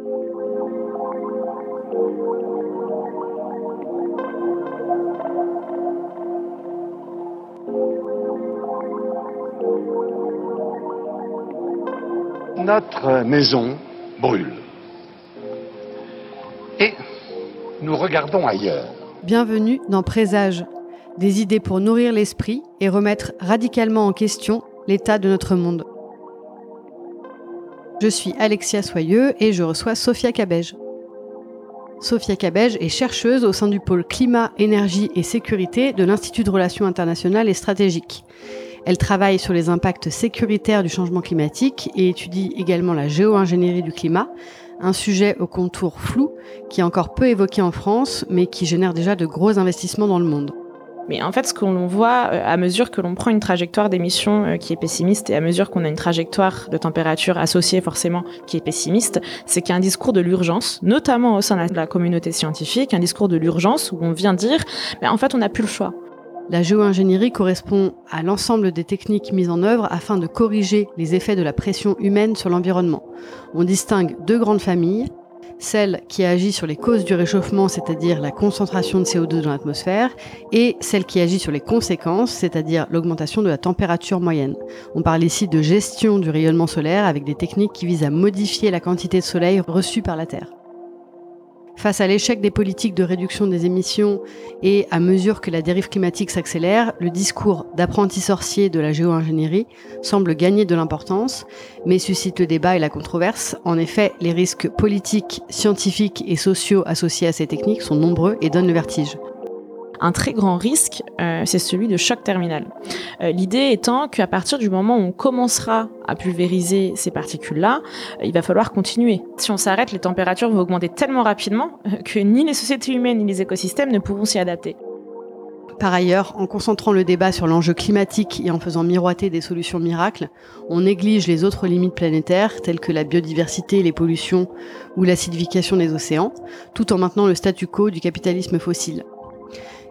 Notre maison brûle. Et nous regardons ailleurs. Bienvenue dans Présage, des idées pour nourrir l'esprit et remettre radicalement en question l'état de notre monde. Je suis Alexia Soyeux et je reçois Sophia Cabège. Sophia Cabège est chercheuse au sein du pôle climat, énergie et sécurité de l'Institut de relations internationales et stratégiques. Elle travaille sur les impacts sécuritaires du changement climatique et étudie également la géo-ingénierie du climat, un sujet au contour flou qui est encore peu évoqué en France mais qui génère déjà de gros investissements dans le monde. Mais en fait, ce qu'on voit euh, à mesure que l'on prend une trajectoire d'émission euh, qui est pessimiste et à mesure qu'on a une trajectoire de température associée forcément qui est pessimiste, c'est qu'il y a un discours de l'urgence, notamment au sein de la communauté scientifique, un discours de l'urgence où on vient dire, mais en fait, on n'a plus le choix. La géo-ingénierie correspond à l'ensemble des techniques mises en œuvre afin de corriger les effets de la pression humaine sur l'environnement. On distingue deux grandes familles, celle qui agit sur les causes du réchauffement, c'est-à-dire la concentration de CO2 dans l'atmosphère, et celle qui agit sur les conséquences, c'est-à-dire l'augmentation de la température moyenne. On parle ici de gestion du rayonnement solaire avec des techniques qui visent à modifier la quantité de soleil reçue par la Terre. Face à l'échec des politiques de réduction des émissions et à mesure que la dérive climatique s'accélère, le discours d'apprenti sorcier de la géo-ingénierie semble gagner de l'importance, mais suscite le débat et la controverse. En effet, les risques politiques, scientifiques et sociaux associés à ces techniques sont nombreux et donnent le vertige. Un très grand risque, euh, c'est celui de choc terminal. Euh, l'idée étant qu'à partir du moment où on commencera à pulvériser ces particules-là, euh, il va falloir continuer. Si on s'arrête, les températures vont augmenter tellement rapidement que ni les sociétés humaines ni les écosystèmes ne pourront s'y adapter. Par ailleurs, en concentrant le débat sur l'enjeu climatique et en faisant miroiter des solutions miracles, on néglige les autres limites planétaires telles que la biodiversité, les pollutions ou l'acidification des océans, tout en maintenant le statu quo du capitalisme fossile.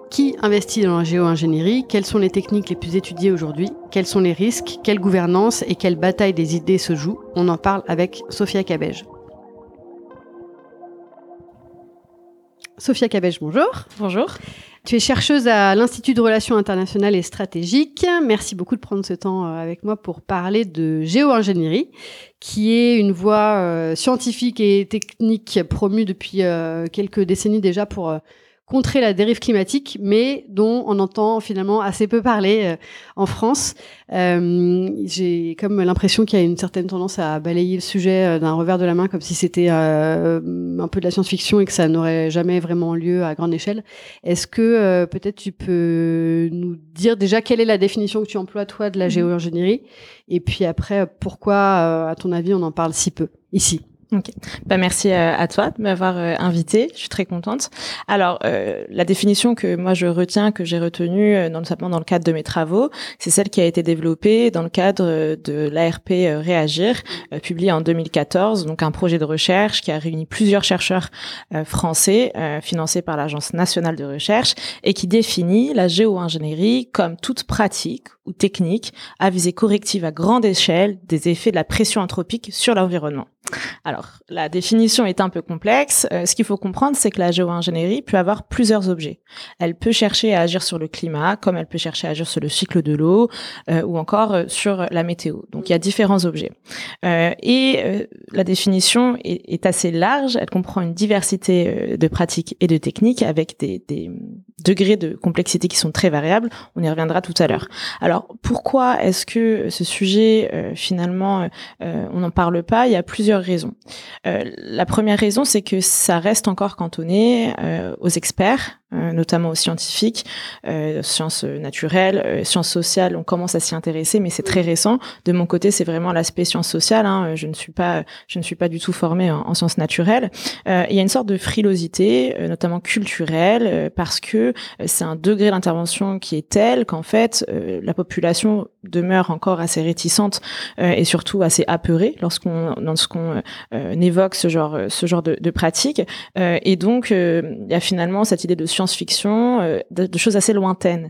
Qui investit dans la géo-ingénierie? Quelles sont les techniques les plus étudiées aujourd'hui? Quels sont les risques? Quelle gouvernance et quelle bataille des idées se joue On en parle avec Sophia Cabège. Sophia Cabège, bonjour. Bonjour. Tu es chercheuse à l'Institut de Relations internationales et stratégiques. Merci beaucoup de prendre ce temps euh, avec moi pour parler de géo-ingénierie, qui est une voie euh, scientifique et technique promue depuis euh, quelques décennies déjà pour contrer la dérive climatique, mais dont on entend finalement assez peu parler euh, en France. Euh, J'ai comme l'impression qu'il y a une certaine tendance à balayer le sujet euh, d'un revers de la main, comme si c'était euh, un peu de la science-fiction et que ça n'aurait jamais vraiment lieu à grande échelle. Est-ce que peut-être tu peux nous dire déjà quelle est la définition que tu emploies toi de la mmh. géo-ingénierie, et puis après pourquoi, à ton avis, on en parle si peu? Ici Ok. Bah merci euh, à toi de m'avoir euh, invité. Je suis très contente. Alors euh, la définition que moi je retiens, que j'ai retenue dans, notamment dans le cadre de mes travaux, c'est celle qui a été développée dans le cadre de l'ARP Réagir, publié en 2014, donc un projet de recherche qui a réuni plusieurs chercheurs français financés par l'Agence nationale de recherche et qui définit la géo-ingénierie comme toute pratique ou technique à visée corrective à grande échelle des effets de la pression anthropique sur l'environnement. Alors, la définition est un peu complexe. Euh, ce qu'il faut comprendre, c'est que la géo-ingénierie peut avoir plusieurs objets. Elle peut chercher à agir sur le climat, comme elle peut chercher à agir sur le cycle de l'eau, euh, ou encore euh, sur la météo. Donc, il y a différents objets. et la définition est, assez large. Elle comprend une diversité de pratiques et de techniques avec des, des degrés de complexité qui sont très variables. On y reviendra tout à l'heure. Alors, pourquoi est-ce que ce sujet, finalement, on n'en parle pas? Il y a plusieurs raisons. Euh, la première raison, c'est que ça reste encore cantonné euh, aux experts, euh, notamment aux scientifiques, sciences naturelles, sciences sociales. On commence à s'y intéresser, mais c'est très récent. De mon côté, c'est vraiment l'aspect sciences sociales. Hein. Je ne suis pas, je ne suis pas du tout formée en, sciences naturelles. il y a une sorte de frilosité, notamment culturelle, parce que c'est un degré d'intervention qui est tel qu'en fait, la population demeure encore assez réticente et surtout assez apeurée lorsqu'on lorsqu'on évoque ce genre ce genre de, de pratique. et donc il y a finalement cette idée de science-fiction, de, de, choses assez lointaines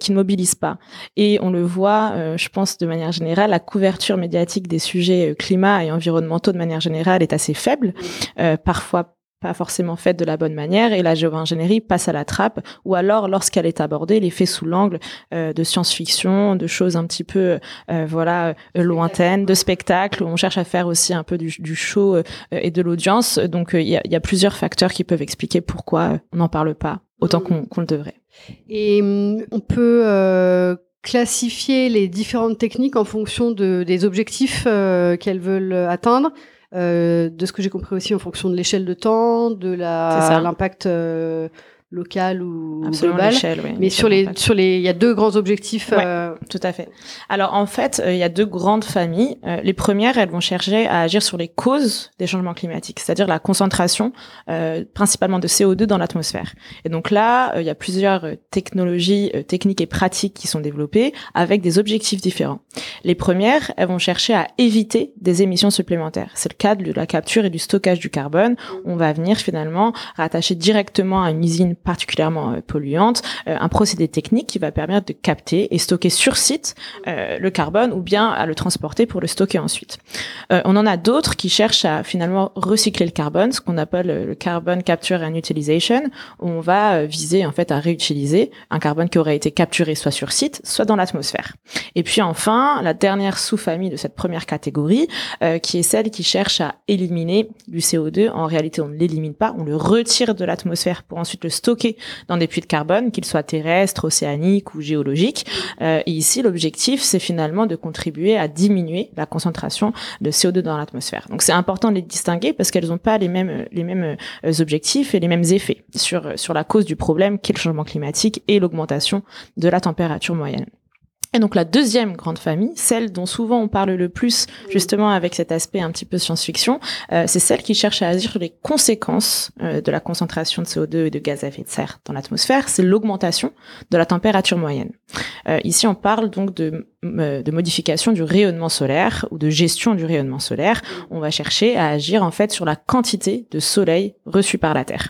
qui ne mobilisent pas. Et on le voit, je pense de manière générale, la couverture médiatique des sujets climat et environnementaux de manière générale est assez faible, parfois pas forcément faite de la bonne manière et la géo-ingénierie passe à la trappe ou alors lorsqu'elle est abordée, elle est faite sous l'angle euh, de science-fiction, de choses un petit peu euh, voilà euh, lointaines, de spectacles où on cherche à faire aussi un peu du, du show et de l'audience. Donc il y a, y, a, plusieurs facteurs qui peuvent expliquer pourquoi on n'en parle pas autant qu'on qu le devrait. Et hum, on peut classifier les différentes techniques en fonction de, des objectifs qu'elles veulent atteindre. Euh, de ce que j'ai compris aussi en fonction de l'échelle de temps, de l'impact euh, local ou global. Oui, Mais sur les, sur les, il y a deux grands objectifs. Ouais, euh... Tout à fait. Alors en fait, euh, il y a deux grandes familles. Euh, les premières, elles vont chercher à agir sur les causes des changements climatiques, c'est-à-dire la concentration euh, principalement de CO2 dans l'atmosphère. Et donc là, il y a plusieurs technologies, techniques et pratiques qui sont développées avec des objectifs différents. Les premières, elles vont chercher à éviter des émissions supplémentaires. C'est le cas de la capture et du stockage du carbone. On va venir finalement rattacher directement à une usine particulièrement euh, polluante, euh, un procédé technique qui va permettre de capter et stocker sur site euh, le carbone ou bien à le transporter pour le stocker ensuite. on en a d'autres qui cherchent à finalement recycler le carbone, ce qu'on appelle le carbon capture and utilization, où on va viser en fait à réutiliser un carbone qui aurait été capturé soit sur site, soit dans l'atmosphère. Et puis enfin, la dernière sous-famille de cette première catégorie, qui est celle qui cherche à éliminer du CO2. En réalité, on ne l'élimine pas, on le retire de l'atmosphère pour ensuite le stocker dans des puits de carbone, qu'ils soient terrestres, océaniques ou géologiques. Euh, et ici, l'objectif, c'est finalement de contribuer à diminuer la concentration de CO2 dans l'atmosphère. Donc c'est important de les distinguer parce qu'elles n'ont pas les mêmes les mêmes euh, objectifs et les mêmes effets sur sur la cause du problème qu'est le changement climatique et l'augmentation de la température moyenne. Et donc la deuxième grande famille, celle dont souvent on parle le plus justement avec cet aspect un petit peu science-fiction, euh, c'est celle qui cherche à agir sur les conséquences euh, de la concentration de CO2 et de gaz à effet de serre dans l'atmosphère, c'est l'augmentation de la température moyenne. Euh, ici on parle donc de, euh, de modification du rayonnement solaire ou de gestion du rayonnement solaire. On va chercher à agir en fait sur la quantité de soleil reçu par la Terre.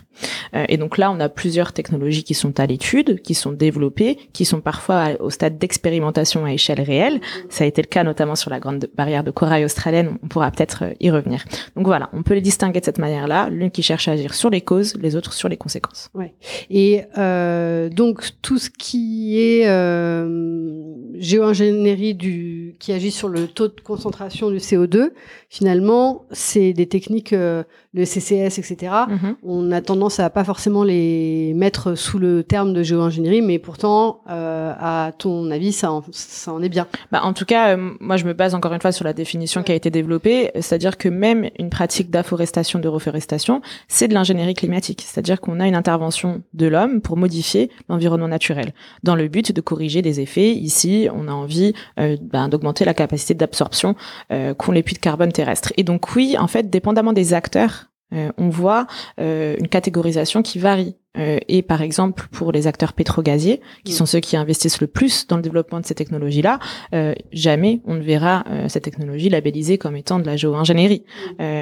Euh, et donc là on a plusieurs technologies qui sont à l'étude, qui sont développées, qui sont parfois au stade d'expérimentation à échelle réelle. Ça a été le cas notamment sur la grande barrière de corail australienne. On pourra peut-être euh, y revenir. Donc voilà, on peut les distinguer de cette manière-là. L'une qui cherche à agir sur les causes, les autres sur les conséquences. Ouais. Et euh, donc tout ce qui est euh, géo-ingénierie du qui agit sur le taux de concentration du CO2, finalement, c'est des techniques, euh, le CCS, etc. Mm-hmm. On a tendance à pas forcément les mettre sous le terme de géo-ingénierie, mais pourtant, euh, à ton avis, ça en, ça en est bien. Bah, en tout cas, euh, moi, je me base encore une fois sur la définition qui a été développée, c'est-à-dire que même une pratique d'afforestation, de reforestation, c'est de l'ingénierie climatique, c'est-à-dire qu'on a une intervention de l'homme pour modifier l'environnement naturel, dans le but de corriger des effets. Ici, on a envie euh, ben, d'augmenter la capacité d'absorption euh, qu'ont les puits de carbone terrestres. Et donc oui, en fait, dépendamment des acteurs, euh, on voit une catégorisation qui varie. Euh, et par exemple, pour les acteurs pétrogaziers, qui sont ceux qui investissent le plus dans le développement de ces technologies-là, euh, jamais on ne verra euh, cette technologie labellisée comme étant de la géo-ingénierie.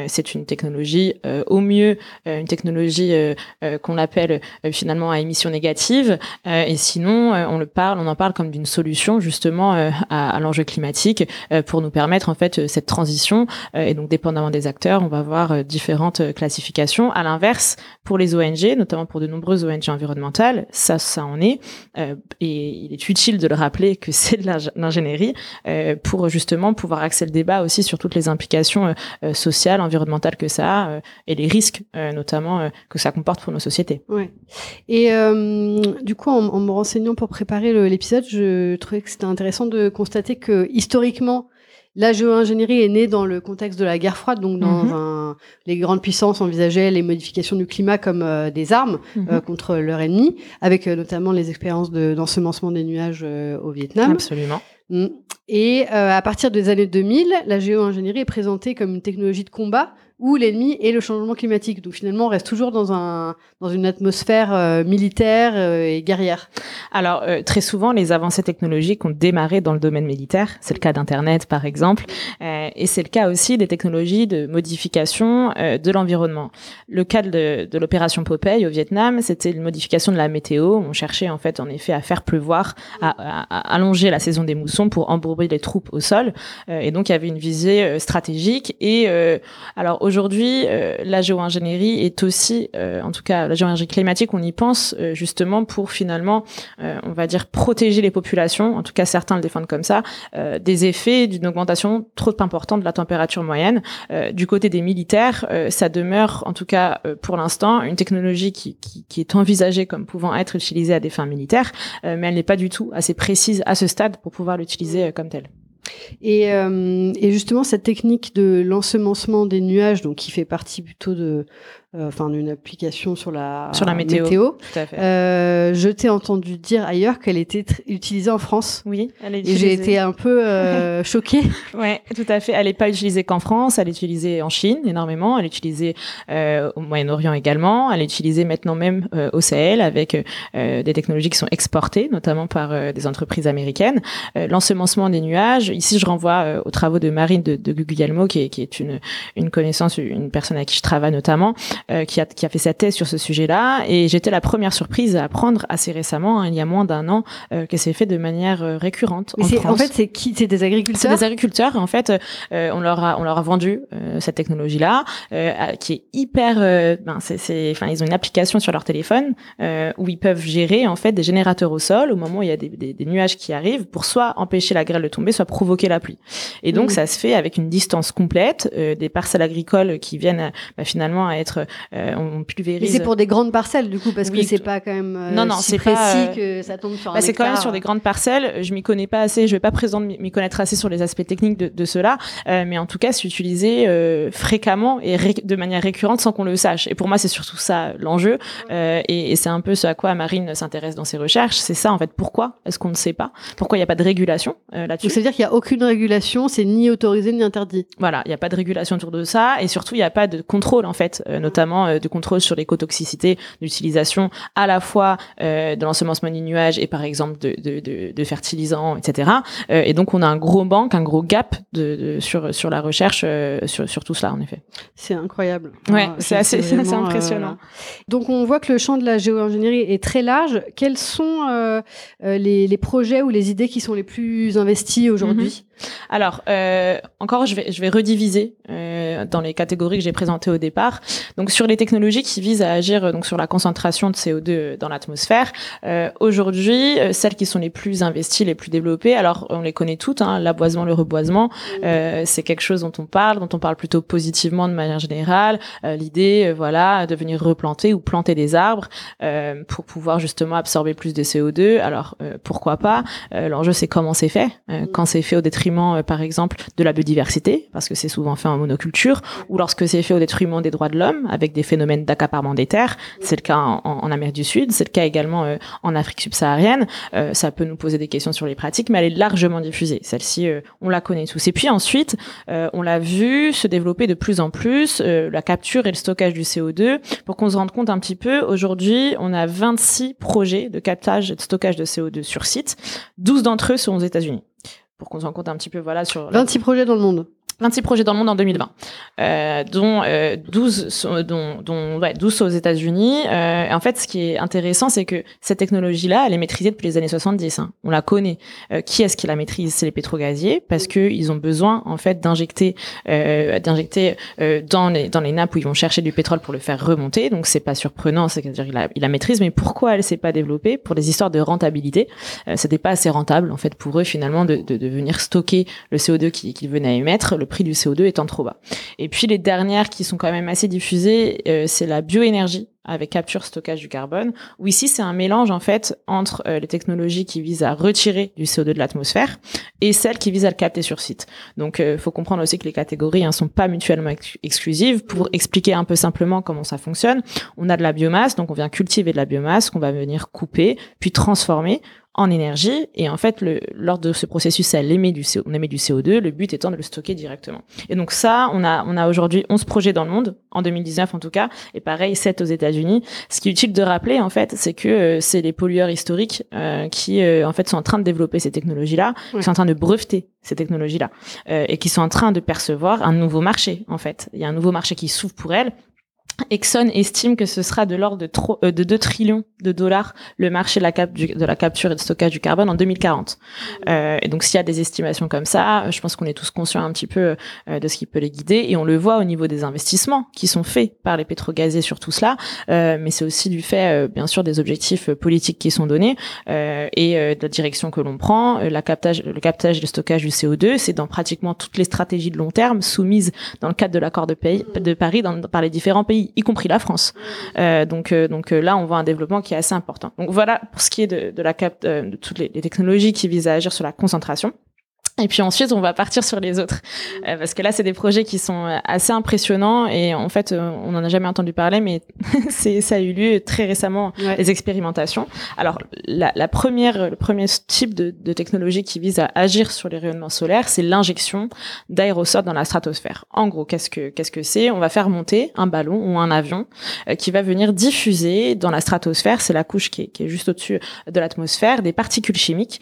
c'est une technologie, au mieux, une technologie qu'on appelle finalement à émission négative, et sinon, on le parle, on en parle comme d'une solution justement à, à l'enjeu climatique pour nous permettre en fait cette transition. et donc, dépendamment des acteurs, on va voir différentes classifications. À l'inverse, pour les ONG, notamment pour de nombreuses ONG environnementales, ça, ça en est. Euh, et il est utile de le rappeler que c'est de l'ingénierie euh, pour justement pouvoir axer le débat aussi sur toutes les implications euh, sociales, environnementales que ça a et les risques notamment que ça comporte pour nos sociétés. Ouais. Et du coup, en, me renseignant pour préparer l'épisode, je trouvais que c'était intéressant de constater que historiquement, la géo-ingénierie est née dans le contexte de la guerre froide, donc dans mm -hmm. un, les grandes puissances envisageaient les modifications du climat comme euh, des armes mm -hmm. euh, contre leur ennemi, avec euh, notamment les expériences d'ensemencement de, des nuages au Vietnam. Absolument. Et euh, à partir des années 2000, la géo-ingénierie est présentée comme une technologie de combat où l'ennemi est le changement climatique. Donc finalement, on reste toujours dans un dans une atmosphère euh, militaire euh, et guerrière. Alors euh, très souvent, les avancées technologiques ont démarré dans le domaine militaire. C'est le cas d'Internet, par exemple, et c'est le cas aussi des technologies de modification de l'environnement. Le cas de, de l'opération Popeye au Vietnam, c'était une modification de la météo. On cherchait en fait, en effet, à faire pleuvoir, à, à, allonger la saison des moussons pour embourber les troupes au sol. et donc il y avait une visée stratégique. Et alors aujourd'hui, euh, la géo-ingénierie est aussi, euh, en tout cas la géo-ingénierie climatique, on y pense euh, justement pour finalement, on va dire, protéger les populations, en tout cas certains le défendent comme ça, des effets d'une augmentation trop importante de la température moyenne. du côté des militaires, ça demeure, en tout cas pour l'instant, une technologie qui, qui, qui, est envisagée comme pouvant être utilisée à des fins militaires, mais elle n'est pas du tout assez précise à ce stade pour pouvoir l'utiliser comme telle. Et, euh, et, justement, cette technique de l'ensemencement des nuages, donc qui fait partie plutôt de, enfin d'une application sur la sur la météo. Tout à fait. Euh, je t'ai entendu dire ailleurs qu'elle était utilisée en France. Oui, elle est utilisée. Et j'ai été un peu euh, choquée. Ouais, tout à fait. Elle n'est pas utilisée qu'en France, elle est utilisée en Chine énormément, elle est utilisée euh, au Moyen-Orient également, elle est utilisée maintenant même euh, au Sahel avec euh, des technologies qui sont exportées, notamment par des entreprises américaines. L'ensemencement des nuages. Ici, je renvoie aux travaux de Marine de, de Guglielmo, qui est, qui est une une connaissance, une personne à qui je travaille notamment. Euh, qui, a, qui a fait sa thèse sur ce sujet-là. Et j'étais la première surprise à apprendre assez récemment, hein, il y a moins d'un an, euh, que c'est fait de manière euh, récurrente en France. En fait, c'est qui? C'est des agriculteurs? C'est des agriculteurs. En fait, on leur a on leur a vendu cette technologie-là, qui est hyper. ben, c'est, enfin, ils ont une application sur leur téléphone où ils peuvent gérer en fait des générateurs au sol au moment où il y a des, des, des nuages qui arrivent pour soit empêcher la grêle de tomber, soit provoquer la pluie. Et donc, mmh. ça se fait avec une distance complète, des parcelles agricoles qui viennent bah, finalement à être euh, on pulvérise. Mais c'est pour des grandes parcelles du coup parce que c'est pas quand même euh, non non c'est précis pas, euh, que ça tombe sur bah, C'est quand même sur des grandes parcelles. Je m'y connais pas assez. Je vais pas présenter m'y connaître assez sur les aspects techniques de, de cela, mais en tout cas c'est utilisé fréquemment et de manière récurrente sans qu'on le sache. Et pour moi c'est surtout ça l'enjeu et, et c'est un peu ce à quoi Marine s'intéresse dans ses recherches. C'est ça en fait. Pourquoi est-ce qu'on ne sait pas? Pourquoi il n'y a pas de régulation là-dessus? Donc ça veut dire qu'il y a aucune régulation, c'est ni autorisé ni interdit. Voilà, il n'y a pas de régulation autour de ça et surtout il n'y a pas de contrôle en fait, notamment euh, de contrôle sur l'écotoxicité d'utilisation à la fois euh, de l'ensemencement des nuages et par exemple de, de, de, de fertilisants, etc. Euh, et donc on a un gros manque, un gros gap de, sur sur la recherche sur, sur tout cela en effet. C'est incroyable. Ouais, c'est assez, impressionnant. Donc on voit que le champ de la géo-ingénierie est très large. Quels sont les, les, projets ou les idées qui sont les plus investis aujourd'hui? Mhm. Alors, euh, encore, je vais, je vais rediviser euh, dans les catégories que j'ai présentées au départ. Donc, sur les technologies qui visent à agir euh, donc sur la concentration de CO2 dans l'atmosphère, euh, aujourd'hui, euh, celles qui sont les plus investies, les plus développées, alors on les connaît toutes, hein, l'aboisement, le reboisement, euh, c'est quelque chose dont on parle, dont on parle plutôt positivement de manière générale. L'idée, voilà, de venir replanter ou planter des arbres pour pouvoir justement absorber plus de CO2. Alors, pourquoi pas? L'enjeu, c'est comment c'est fait. quand c'est fait au détriment euh, par exemple, de la biodiversité, parce que c'est souvent fait en monoculture, ou lorsque c'est fait au détriment des droits de l'homme, avec des phénomènes d'accaparement des terres. C'est le cas en, Amérique du Sud, c'est le cas également euh, en Afrique subsaharienne. Euh, ça peut nous poser des questions sur les pratiques, mais elle est largement diffusée. Celle-ci, on la connaît tous. Et puis ensuite, on l'a vu se développer de plus en plus, la capture et le stockage du CO2, pour qu'on se rende compte un petit peu. Aujourd'hui, on a 26 projets de captage et de stockage de CO2 sur site. 12 d'entre eux sont aux États-Unis pour qu'on se compte un petit peu voilà sur 26 projets dans le monde 26 projets dans le monde en 2020, euh, dont, euh, 12 sont, dont, dont ouais, 12 sont aux États-Unis. Euh, en fait, ce qui est intéressant, c'est que cette technologie-là, elle est maîtrisée depuis les années 70. Hein. On la connaît. Euh, qui est-ce qui la maîtrise? C'est les pétrogaziers, parce que ils ont besoin en fait d'injecter, euh, d'injecter euh, dans les dans les nappes où ils vont chercher du pétrole pour le faire remonter. Donc c'est pas surprenant, c'est-à-dire il la, il la maîtrise. Mais pourquoi elle s'est pas développée? Pour des histoires de rentabilité. C'était pas assez rentable en fait pour eux finalement de, de, de venir stocker le CO2 qu'ils qui venaient à émettre. Prix du CO2 étant trop bas. Et puis les dernières qui sont quand même assez diffusées, euh, c'est la bioénergie avec capture stockage du carbone où ici c'est un mélange en fait entre euh, les technologies qui visent à retirer du CO2 de l'atmosphère et celles qui visent à le capter sur site. Donc euh, faut comprendre aussi que les catégories ne hein, sont pas mutuellement exclusives. Pour expliquer un peu simplement comment ça fonctionne, on a de la biomasse, donc on vient cultiver de la biomasse qu'on va venir couper puis transformer en énergie. Et en fait, le, lors de ce processus, elle émet du CO, on émet du CO2, le but étant de le stocker directement. Et donc ça, on a, on a aujourd'hui 11 projets dans le monde, en 2019 en tout cas, et pareil, 7 aux États-Unis. Ce qui est utile de rappeler, en fait, c'est que euh, c'est les pollueurs historiques euh, qui, euh, en fait, sont en train de développer ces technologies-là, qui sont en train de breveter ces technologies-là, et qui sont en train de percevoir un nouveau marché, en fait. Il y a un nouveau marché qui s'ouvre pour elles, Exxon estime que ce sera de l'ordre de, euh, de 2 trillions de dollars le marché de la, capture et de stockage du carbone en 2040. Euh, et donc s'il y a des estimations comme ça, je pense qu'on est tous conscients un petit peu euh, de ce qui peut les guider et on le voit au niveau des investissements qui sont faits par les pétrogazés sur tout cela, euh, mais c'est aussi du fait euh, bien sûr des objectifs politiques qui sont donnés et de la direction que l'on prend. Le captage et le stockage du CO2, c'est dans pratiquement toutes les stratégies de long terme soumises dans le cadre de l'accord de, de Paris par les différents pays y compris la France. Euh, donc, euh, donc euh, là, on voit un développement qui est assez important. Donc voilà pour ce qui est de, de la cap, de toutes les, les technologies qui visent à agir sur la concentration. Et puis ensuite, on va partir sur les autres, euh, parce que là, c'est des projets qui sont euh, assez impressionnants. Et en fait, euh, on n'en a jamais entendu parler, mais ça a eu lieu très récemment les expérimentations. Alors, la, la, première, le premier type de, de, technologie qui vise à agir sur les rayonnements solaires, c'est l'injection d'aérosols dans la stratosphère. En gros, qu'est-ce que qu'est-ce que c'est? On va faire monter un ballon ou un avion qui va venir diffuser dans la stratosphère, c'est la couche qui est, qui est juste au-dessus de l'atmosphère, des particules chimiques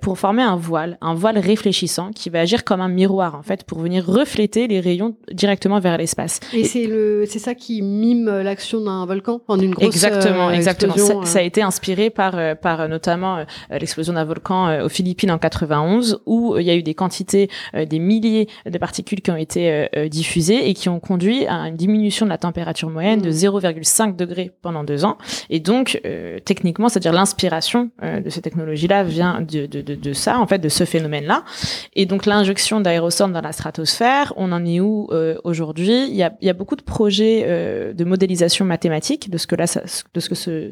pour former un voile, un voile réfléchi qui va agir comme un miroir en fait pour venir refléter les rayons directement vers l'espace. Et, c'est le c'est ça qui mime l'action d'un volcan en une grosse exactement euh, exactement ça, ça, a été inspiré par euh, par notamment euh, l'explosion d'un volcan aux Philippines en 91 où il y a eu des quantités des milliers de particules qui ont été diffusées et qui ont conduit à une diminution de la température moyenne de 0,5 mm. degrés pendant deux ans et donc techniquement c'est-à-dire l'inspiration de ces technologies là vient de, de, de, de ça en fait de ce phénomène là et donc l'injection d'aérosols dans la stratosphère, on en est où euh, aujourd'hui? Il y, a, beaucoup de projets euh, de modélisation mathématique de ce que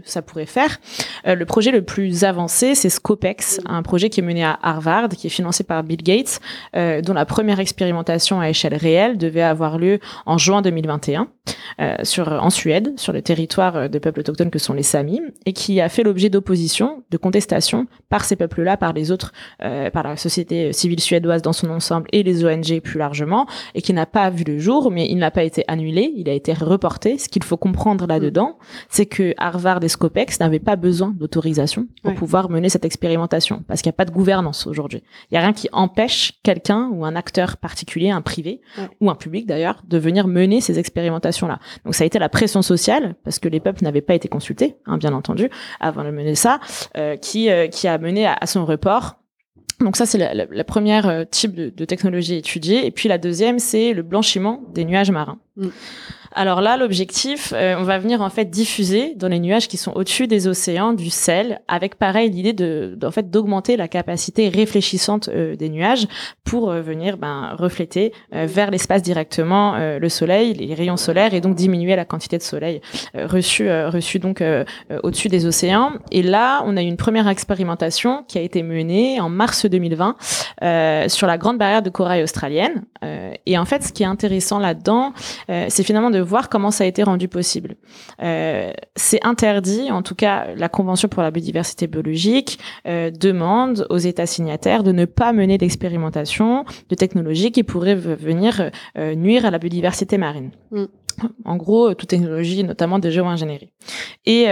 ça, pourrait faire. Euh, le projet le plus avancé, c'est Scopex, un projet qui est mené à Harvard, qui est financé par Bill Gates, dont la première expérimentation à échelle réelle devait avoir lieu en juin 2021 sur en Suède, sur le territoire de peuples autochtones que sont les Samis, et qui a fait l'objet d'opposition, de contestation par ces peuples-là, par les autres, par la société civile suédoise dans son ensemble et les ONG plus largement, et qui n'a pas vu le jour, mais il n'a pas été annulé, il a été reporté. Ce qu'il faut comprendre là-dedans, c'est que Harvard et Scopex n'avaient pas besoin d'autorisation pour pouvoir mener cette expérimentation, parce qu'il n'y a pas de gouvernance aujourd'hui. Il n'y a rien qui empêche quelqu'un ou un acteur particulier, un privé ou un public d'ailleurs, de venir mener ces expérimentations-là. Donc ça a été la pression sociale, parce que les peuples n'avaient pas été consultés, hein, bien entendu, avant de mener ça, euh, qui, euh, qui a mené à, à son report donc ça, c'est la, la, première euh, type de, de, technologie étudiée. Et puis la deuxième, c'est le blanchiment des nuages marins. Mm. Alors là, l'objectif, euh, on va venir en fait diffuser dans les nuages qui sont au-dessus des océans du sel, avec pareil l'idée de, en fait d'augmenter la capacité réfléchissante euh, des nuages pour euh, venir ben, refléter vers l'espace directement le soleil, les rayons solaires, et donc diminuer la quantité de soleil reçu reçu donc au-dessus des océans. Et là, on a une première expérimentation qui a été menée en mars 2020 sur la grande barrière de corail australienne. et en fait, ce qui est intéressant là-dedans, c'est finalement de voir comment ça a été rendu possible. Euh, c'est interdit, en tout cas, la Convention pour la biodiversité biologique euh, demande aux États signataires de ne pas mener d'expérimentation de technologies qui pourraient venir euh, nuire à la biodiversité marine. Mm. En gros, toute technologie, notamment de géo-ingénierie. Et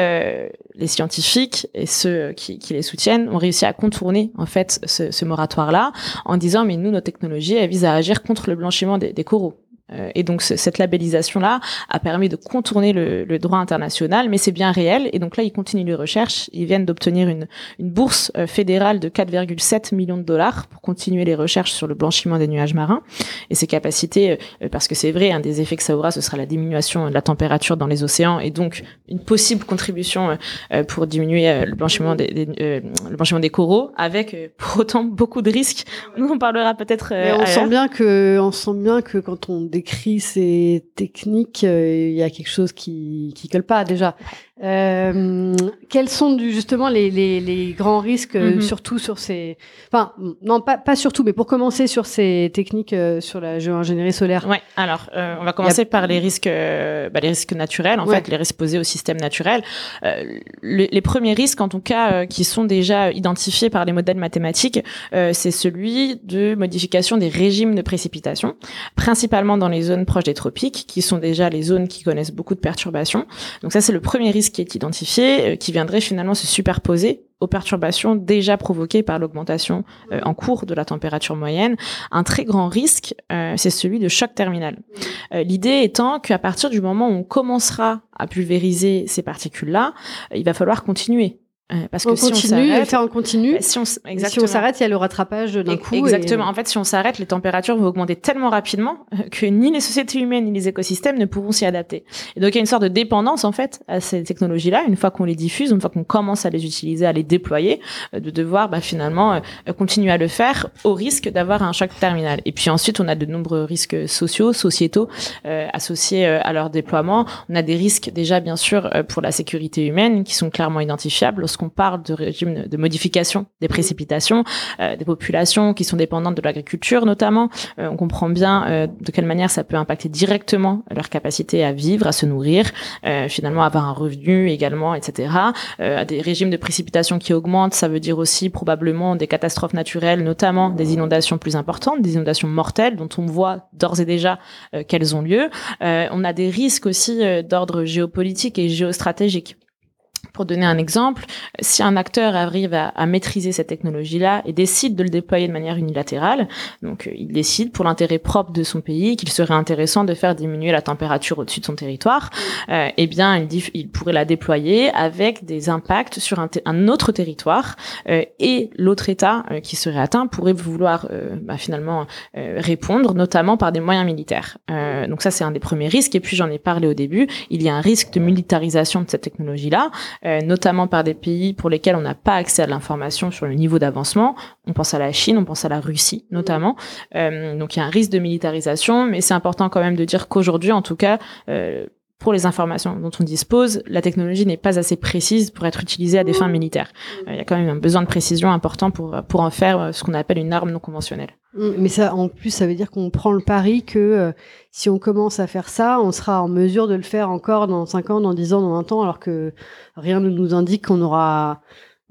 les scientifiques et ceux qui, qui, les soutiennent ont réussi à contourner en fait ce, ce moratoire-là en disant mais nous, nos technologies, elles visent à agir contre le blanchiment des, des coraux. Euh, et donc cette labellisation-là a permis de contourner le, le droit international, mais c'est bien réel. Et donc là, ils continuent les recherches. Ils viennent d'obtenir une, une, bourse euh, fédérale de 4,7 millions de dollars pour continuer les recherches sur le blanchiment des nuages marins et ses capacités, euh, parce que c'est vrai, un des effets que ça aura, ce sera la diminution de la température dans les océans et donc une possible contribution pour diminuer le blanchiment des, des le blanchiment des coraux, avec pour autant beaucoup de risques. Nous, on parlera peut-être. on sent bien que, on sent bien que quand on décrit ces techniques, euh, il y a quelque chose qui qui colle pas déjà. Euh, quels sont justement les, les, les, grands risques, euh, Mhm. surtout sur ces, enfin non pas pas surtout, mais pour commencer sur ces techniques euh, sur la géo-ingénierie solaire. Ouais. Alors, euh, on va commencer par les risques, bah, les risques naturels, en Ouais. fait, les risques posés au système naturel. Euh, le- les premiers risques, en tout cas, euh, qui sont déjà identifiés par les modèles mathématiques, euh, c'est celui de modification des régimes de précipitation, principalement dans les zones proches des tropiques, qui sont déjà les zones qui connaissent beaucoup de perturbations. Donc ça, c'est le premier risque qui est identifié, euh, qui viendrait finalement se superposer aux perturbations déjà provoquées par l'augmentation euh, en cours de la température moyenne. Un très grand risque, euh, c'est celui de choc terminal. Euh, L'idée étant qu'à partir du moment où on commencera à pulvériser ces particules-là, il va falloir continuer. Parce que On si on continue, et le s'arrête, faire en continu. bah, si on, Si on s'arrête, il y a le rattrapage d'un coup. et- Exactement. En fait, si on s'arrête, les températures vont augmenter tellement rapidement euh, que ni les sociétés humaines ni les écosystèmes ne pourront s'y adapter. Et donc, il y a une sorte de dépendance, en fait, à ces technologies-là, une fois qu'on les diffuse, une fois qu'on commence à les utiliser, à les déployer, euh, de devoir bah, finalement euh, continuer à le faire au risque d'avoir un choc terminal. Et puis ensuite, on a de nombreux risques sociaux, sociétaux, euh, associés à leur déploiement. On a des risques déjà, bien sûr, pour la sécurité humaine, qui sont clairement identifiables lorsqu'on parle de régime de modification des précipitations, euh, des populations qui sont dépendantes de l'agriculture notamment. Euh, on comprend bien euh, de quelle manière ça peut impacter directement leur capacité à vivre, à se nourrir, euh, finalement avoir un revenu également, etc. Euh, des régimes de précipitation qui augmentent, ça veut dire aussi probablement des catastrophes naturelles, notamment des inondations plus importantes, des inondations mortelles dont on voit d'ores et déjà euh, qu'elles ont lieu. Euh, on a des risques aussi d'ordre géopolitique et géostratégique. Pour donner un exemple, si un acteur arrive à, maîtriser cette technologie-là et décide de le déployer de manière unilatérale, donc euh, il décide pour l'intérêt propre de son pays qu'il serait intéressant de faire diminuer la température au-dessus de son territoire, euh, eh bien il, pourrait la déployer avec des impacts sur un, autre territoire euh, et l'autre État qui serait atteint pourrait vouloir bah, finalement répondre, notamment par des moyens militaires. Donc ça c'est un des premiers risques. Et puis j'en ai parlé au début, il y a un risque de militarisation de cette technologie-là euh, notamment par des pays pour lesquels on n'a pas accès à l'information sur le niveau d'avancement. On pense à la Chine, on pense à la Russie notamment. Euh, donc il y a un risque de militarisation, mais c'est important quand même de dire qu'aujourd'hui, en tout cas, euh, pour les informations dont on dispose, la technologie n'est pas assez précise pour être utilisée à des fins militaires. Euh, il y a quand même un besoin de précision important pour, pour en faire euh, ce qu'on appelle une arme non conventionnelle. Mm, Mais ça, en plus, ça veut dire qu'on prend le pari que euh, si on commence à faire ça, on sera en mesure de le faire encore dans 5 ans, dans 10 ans, dans 20 ans, alors que rien ne nous indique qu'on aura,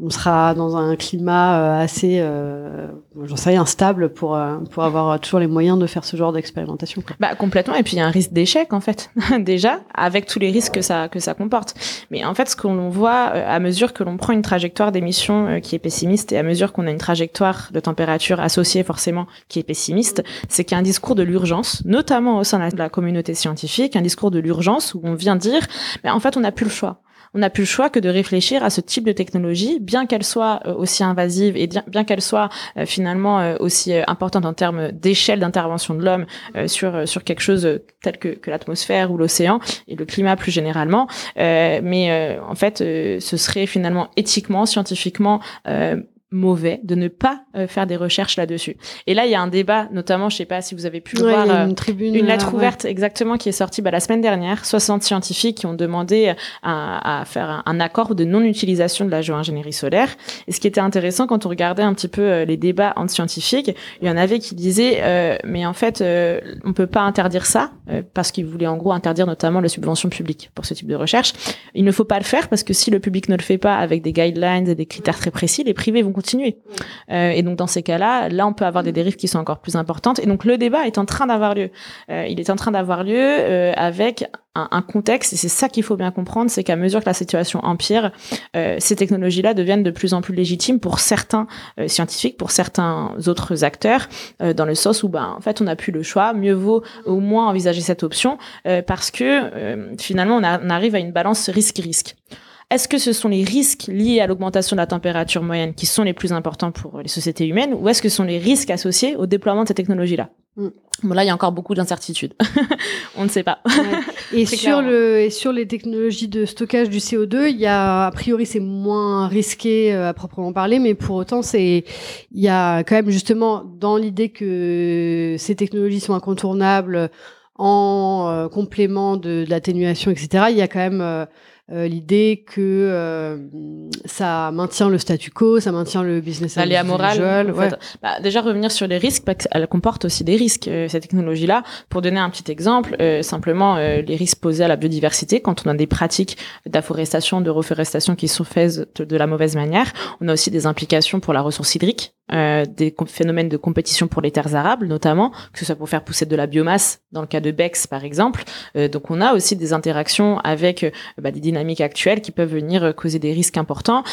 on sera dans un climat euh, assez, euh, j'en sais rien, stable pour, euh, pour avoir toujours les moyens de faire ce genre d'expérimentation. Bah complètement. Et puis il y a un risque d'échec en fait déjà avec tous les risques que ça que ça comporte. Mais en fait ce qu'on voit euh, à mesure que l'on prend une trajectoire d'émission qui est pessimiste et à mesure qu'on a une trajectoire de température associée forcément qui est pessimiste, c'est qu'il y a un discours de l'urgence, notamment au sein de la communauté scientifique, un discours de l'urgence où on vient dire, mais en fait on n'a plus le choix on n'a plus le choix que de réfléchir à ce type de technologie, bien qu'elle soit euh, aussi invasive et bien, qu'elle soit euh, finalement euh, aussi importante en termes d'échelle d'intervention de l'homme sur sur quelque chose tel que, que l'atmosphère ou l'océan et le climat plus généralement. Mais en fait, ce serait finalement éthiquement, scientifiquement mauvais de ne pas euh, faire des recherches là-dessus. Et là, il y a un débat, notamment, je sais pas si vous avez pu Ouais, voir. euh, une tribune, une euh, lettre ouais. ouverte exactement qui est sortie bah, la semaine dernière. 60 scientifiques qui ont demandé à, à faire un, un accord de non-utilisation de la géo-ingénierie solaire. Et ce qui était intéressant quand on regardait un petit peu euh, les débats entre scientifiques, il y en avait qui disaient euh, mais en fait euh, on peut pas interdire ça euh, parce qu'ils voulaient en gros interdire notamment la subvention publique pour ce type de recherche. Il ne faut pas le faire parce que si le public ne le fait pas avec des guidelines et des critères très précis, les privés vont continuer. Euh, et donc dans ces cas-là, là on peut avoir des dérives qui sont encore plus importantes. Et donc le débat est en train d'avoir lieu. Euh, il est en train d'avoir lieu euh, avec un, contexte, et c'est ça qu'il faut bien comprendre, c'est qu'à mesure que la situation empire, euh, ces technologies-là deviennent de plus en plus légitimes pour certains euh, scientifiques, pour certains autres acteurs, euh, dans le sens où, ben, en fait, on n'a plus le choix. Mieux vaut au moins envisager cette option parce que finalement, on arrive à une balance risque-risque. Est-ce que ce sont les risques liés à l'augmentation de la température moyenne qui sont les plus importants pour les sociétés humaines ou est-ce que ce sont les risques associés au déploiement de ces technologies-là Mm. Bon, là, il y a encore beaucoup d'incertitudes. On ne sait pas. Et sur, le, et sur les technologies de stockage du CO2, il y a, a priori, c'est moins risqué euh, à proprement parler, mais pour autant, c'est, il y a quand même justement dans l'idée que ces technologies sont incontournables en euh, complément de, de l'atténuation, etc. Il y a quand même euh, l'idée que ça maintient le statu quo, ça maintient le business as usual. morale. Bah, déjà revenir sur les risques, parce qu'elle comporte aussi des risques cette technologie-là. Pour donner un petit exemple, simplement les risques posés à la biodiversité quand on a des pratiques d'afforestation, de reforestation qui sont faites de la mauvaise manière. On a aussi des implications pour la ressource hydrique euh, des phénomènes de compétition pour les terres arables, notamment, que ce soit pour faire pousser de la biomasse, dans le cas de Bex par exemple. Euh, donc on a aussi des interactions avec euh, bah, des dynamiques actuelles qui peuvent venir causer des risques importants.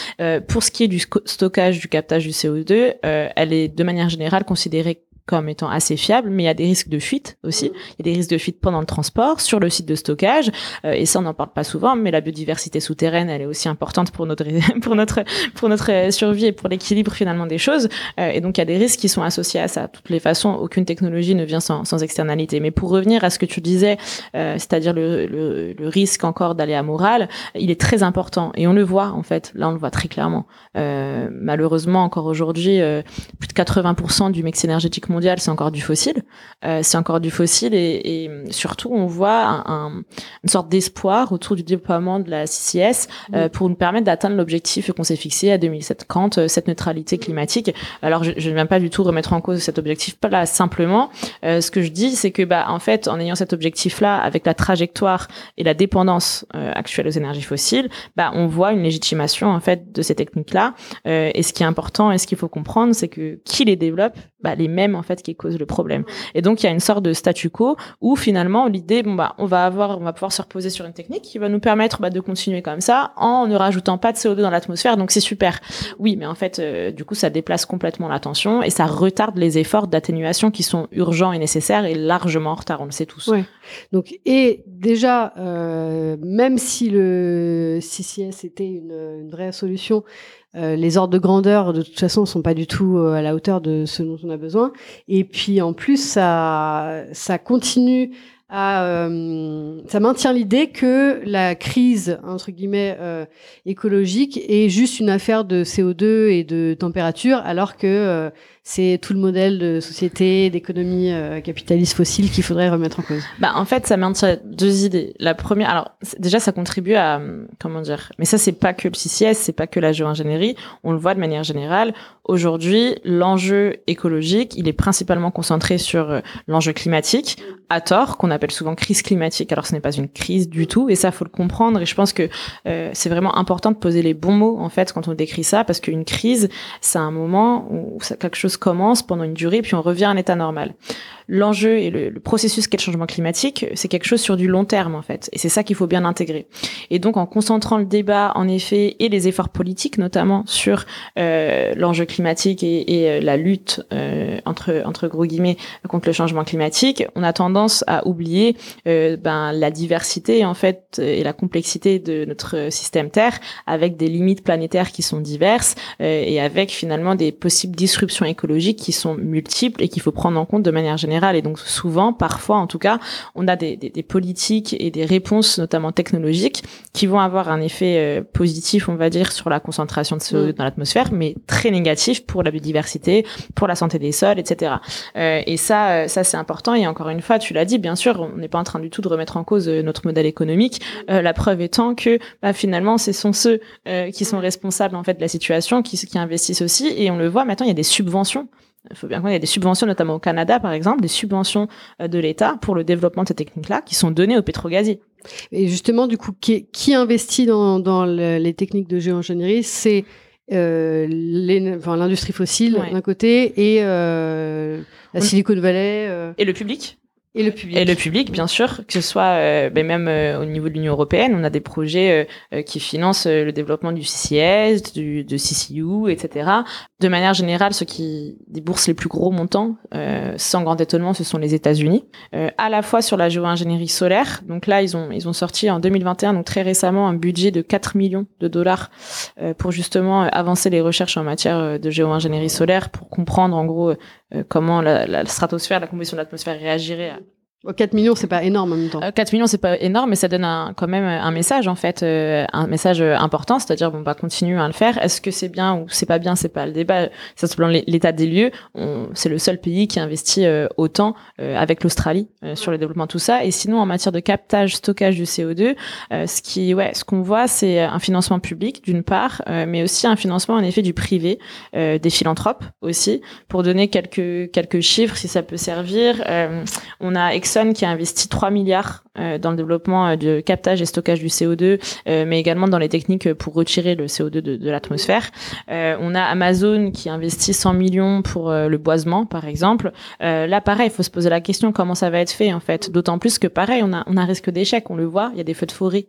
pour ce qui est du stockage, du captage du CO2, elle est de manière générale considérée comme étant assez fiable, mais il y a des risques de fuite aussi. Il y a des risques de fuite pendant le transport, sur le site de stockage, euh, et ça on n'en parle pas souvent, mais la biodiversité souterraine, elle est aussi importante pour notre pour notre pour notre euh, survie et pour l'équilibre finalement des choses. Euh, et donc il y a des risques qui sont associés à ça. De toutes les façons, aucune technologie ne vient sans, sans externalité. Mais pour revenir à ce que tu disais, c'est-à-dire le, le, le, risque encore d'aller à morale, il est très important et on le voit en fait. Là on le voit très clairement. malheureusement encore aujourd'hui, plus de 80% du mix énergétique mondial, c'est encore du fossile. Euh, c'est encore du fossile et, et surtout, on voit un, une sorte d'espoir autour du déploiement de la CCS euh, pour nous permettre d'atteindre l'objectif qu'on s'est fixé à 2050, euh, cette neutralité climatique. Alors, je, je ne viens pas du tout remettre en cause cet objectif là. Simplement, euh, ce que je dis, c'est que, bah, en fait, en ayant cet objectif-là, avec la trajectoire et la dépendance euh, actuelle aux énergies fossiles, bah, on voit une légitimation en fait de ces techniques-là. et ce qui est important et ce qu'il faut comprendre, c'est que qui les développe, bah, les mêmes en fait qui causent le problème. Et donc il y a une sorte de statu quo où finalement l'idée bon bah on va avoir on va pouvoir se reposer sur une technique qui va nous permettre bah, de continuer comme ça en ne rajoutant pas de CO2 dans l'atmosphère. Donc c'est super. Oui, mais en fait euh, du coup ça déplace complètement l'attention et ça retarde les efforts d'atténuation qui sont urgents et nécessaires et largement en retard. On le sait tous. Ouais. Donc et déjà euh, même si le CCS était une, une vraie solution euh, les ordres de grandeur, de toute façon, sont pas du tout euh, à la hauteur de ce dont on a besoin. Et puis, en plus, ça, ça continue à, euh, ça maintient l'idée que la crise entre guillemets écologique est juste une affaire de CO2 et de température, alors que c'est tout le modèle de société, d'économie euh, capitaliste fossile qu'il faudrait remettre en cause. Bah en fait, ça maintient deux idées. La première, alors déjà ça contribue à comment dire, mais ça c'est pas que le CCS, c'est pas que la géo-ingénierie. On le voit de manière générale. Aujourd'hui, l'enjeu écologique, il est principalement concentré sur euh, l'enjeu climatique, à tort, qu'on appelle souvent crise climatique. Alors ce n'est pas une crise du tout, et ça faut le comprendre. Et je pense que euh, c'est vraiment important de poser les bons mots en fait quand on décrit ça, parce qu'une crise, c'est un moment où quelque chose commence pendant une durée, puis on revient à un état normal l'enjeu et le, processus qu'est le changement climatique, c'est quelque chose sur du long terme en fait, et c'est ça qu'il faut bien intégrer. Et donc en concentrant le débat en effet et les efforts politiques notamment sur euh, l'enjeu climatique et, et, euh, la lutte euh, entre entre gros guillemets contre le changement climatique, on a tendance à oublier euh, ben la diversité en fait et la complexité de notre système Terre avec des limites planétaires qui sont diverses euh, et avec finalement des possibles disruptions écologiques qui sont multiples et qu'il faut prendre en compte de manière générale et donc souvent, parfois en tout cas, on a des, des, politiques et des réponses, notamment technologiques, qui vont avoir un effet euh, positif, on va dire, sur la concentration de CO2 mm. dans l'atmosphère, mais très négatif pour la biodiversité, pour la santé des sols, etc. Euh, et ça, euh, ça c'est important. Et encore une fois, tu l'as dit, bien sûr, on n'est pas en train du tout de remettre en cause notre modèle économique. la preuve étant que bah, finalement, ce sont ceux qui sont responsables en fait de la situation, qui, qui investissent aussi. Et on le voit maintenant, il y a des subventions il faut bien qu'il y a des subventions, notamment au Canada, par exemple, des subventions euh, de l'État pour le développement de ces techniques-là qui sont données aux pétrogaziers. Et justement, du coup, qui, qui investit dans, dans les techniques de géo-ingénierie C'est euh, l'industrie fossile d'un côté et euh, la Silicon Valley. Euh... Et le public et le public. Et le public, bien sûr, que ce soit euh, ben même euh, au niveau de l'Union européenne, on a des projets euh, qui financent le développement du CCS, du, de CCU, etc. De manière générale, ceux qui déboursent les plus gros montants, sans grand étonnement, ce sont les États-Unis. à la fois sur la géo-ingénierie solaire, donc là, ils ont ils ont sorti en 2021, donc très récemment, un budget de 4 millions de dollars pour justement avancer les recherches en matière de géo-ingénierie solaire, pour comprendre en gros comment la, la stratosphère, la composition de l'atmosphère réagirait à 4 millions, c'est pas énorme en même temps. 4 millions, c'est pas énorme, mais ça donne un, quand même un message en fait, un message important, c'est-à-dire bon bah continue à le faire. Est-ce que c'est bien ou c'est pas bien, c'est pas le débat. Ça se l'état des lieux. C'est le seul pays qui investit autant avec l'Australie sur le développement de tout ça. Et sinon, en matière de captage, stockage du CO2, ce qui ouais, ce qu'on voit, c'est un financement public d'une part, mais aussi un financement en effet du privé, des philanthropes aussi, pour donner quelques quelques chiffres si ça peut servir. on a Exxon qui a investi 3 milliards euh, dans le développement euh, de captage et stockage du CO2, euh, mais également dans les techniques pour retirer le CO2 de, de l'atmosphère. on a Amazon qui investit 100 millions pour le boisement, par exemple. là, pareil, il faut se poser la question comment ça va être fait en fait? D'autant plus que pareil, on a, on a un risque d'échec, on le voit. Il y a des feux de forêt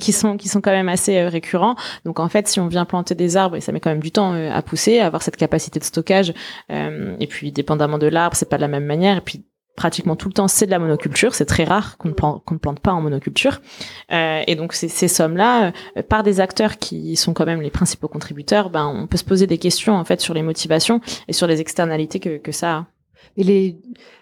qui sont qui sont quand même assez récurrents. Donc en fait, si on vient planter des arbres et ça met quand même du temps à pousser, à avoir cette capacité de stockage, et puis dépendamment de l'arbre, c'est pas de la même manière. Et puis pratiquement tout le temps, c'est de la monoculture. C'est très rare qu'on ne, plante, pas en monoculture. Euh, et donc ces, ces sommes-là, euh, par des acteurs qui sont quand même les principaux contributeurs, ben on peut se poser des questions en fait sur les motivations et sur les externalités que, ça a. Et